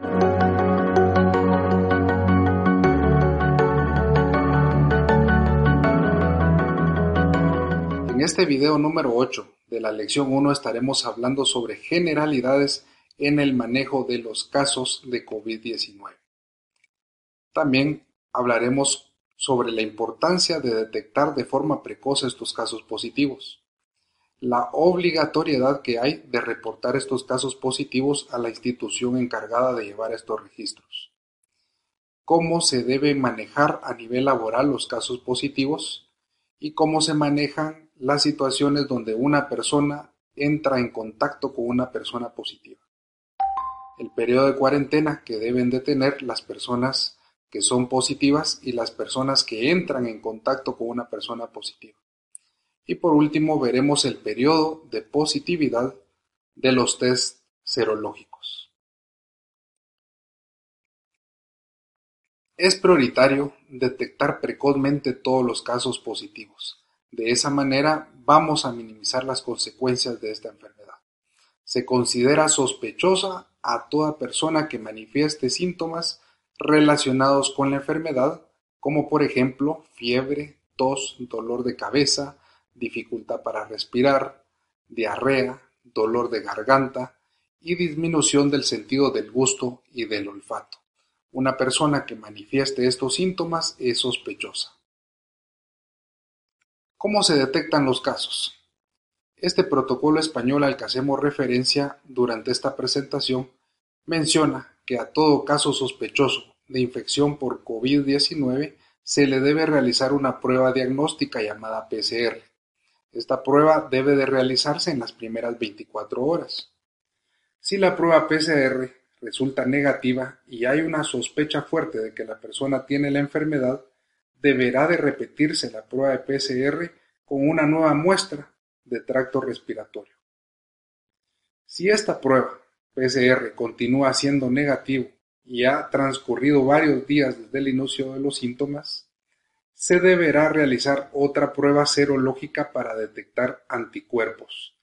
En este video número 8 de la lección 1 estaremos hablando sobre generalidades en el manejo de los casos de COVID-19. También hablaremos sobre la importancia de detectar de forma precoz estos casos positivos, la obligatoriedad que hay de reportar estos casos positivos a la institución encargada de llevar estos registros, cómo se debe manejar a nivel laboral los casos positivos y cómo se manejan las situaciones donde una persona entra en contacto con una persona positiva. El periodo de cuarentena que deben de tener las personas que son positivas y las personas que entran en contacto con una persona positiva. Y por último veremos el periodo de positividad de los test serológicos. Es prioritario detectar precozmente todos los casos positivos. De esa manera vamos a minimizar las consecuencias de esta enfermedad. Se considera sospechosa a toda persona que manifieste síntomas relacionados con la enfermedad, como por ejemplo fiebre, tos, dolor de cabeza, dificultad para respirar, diarrea, dolor de garganta y disminución del sentido del gusto y del olfato. Una persona que manifieste estos síntomas es sospechosa. ¿Cómo se detectan los casos? Este protocolo español al que hacemos referencia durante esta presentación menciona que a todo caso sospechoso de infección por COVID-19 se le debe realizar una prueba diagnóstica llamada PCR. Esta prueba debe de realizarse en las primeras 24 horas. Si la prueba PCR resulta negativa y hay una sospecha fuerte de que la persona tiene la enfermedad, deberá de repetirse la prueba de PCR con una nueva muestra de tracto respiratorio. Si esta prueba PCR continúa siendo negativo y ha transcurrido varios días desde el inicio de los síntomas, se deberá realizar otra prueba serológica para detectar anticuerpos.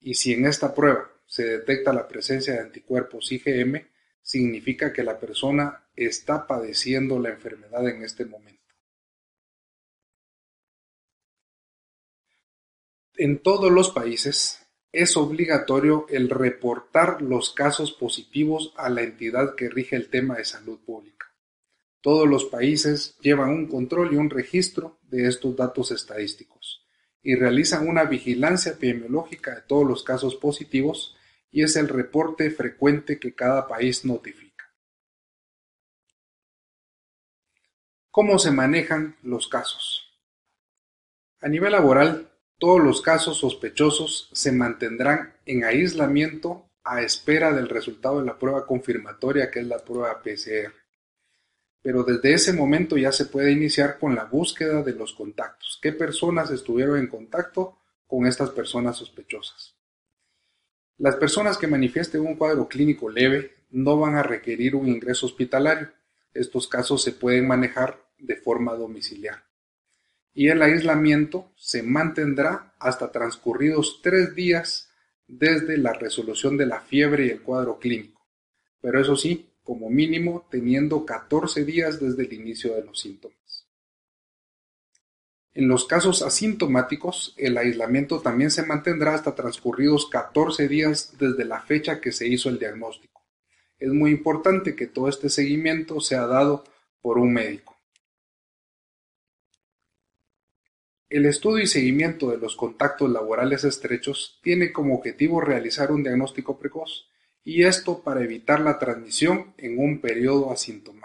Y si en esta prueba se detecta la presencia de anticuerpos IgM, significa que la persona está padeciendo la enfermedad en este momento. En todos los países es obligatorio el reportar los casos positivos a la entidad que rige el tema de salud pública. Todos los países llevan un control y un registro de estos datos estadísticos y realizan una vigilancia epidemiológica de todos los casos positivos y es el reporte frecuente que cada país notifica. ¿Cómo se manejan los casos? A nivel laboral, todos los casos sospechosos se mantendrán en aislamiento a espera del resultado de la prueba confirmatoria que es la prueba PCR pero desde ese momento ya se puede iniciar con la búsqueda de los contactos. ¿Qué personas estuvieron en contacto con estas personas sospechosas? Las personas que manifiesten un cuadro clínico leve no van a requerir un ingreso hospitalario. Estos casos se pueden manejar de forma domiciliar. Y el aislamiento se mantendrá hasta transcurridos tres días desde la resolución de la fiebre y el cuadro clínico. Pero eso sí, como mínimo teniendo 14 días desde el inicio de los síntomas. En los casos asintomáticos, el aislamiento también se mantendrá hasta transcurridos 14 días desde la fecha que se hizo el diagnóstico. Es muy importante que todo este seguimiento sea dado por un médico. El estudio y seguimiento de los contactos laborales estrechos tiene como objetivo realizar un diagnóstico precoz y esto para evitar la transmisión en un periodo asintomático.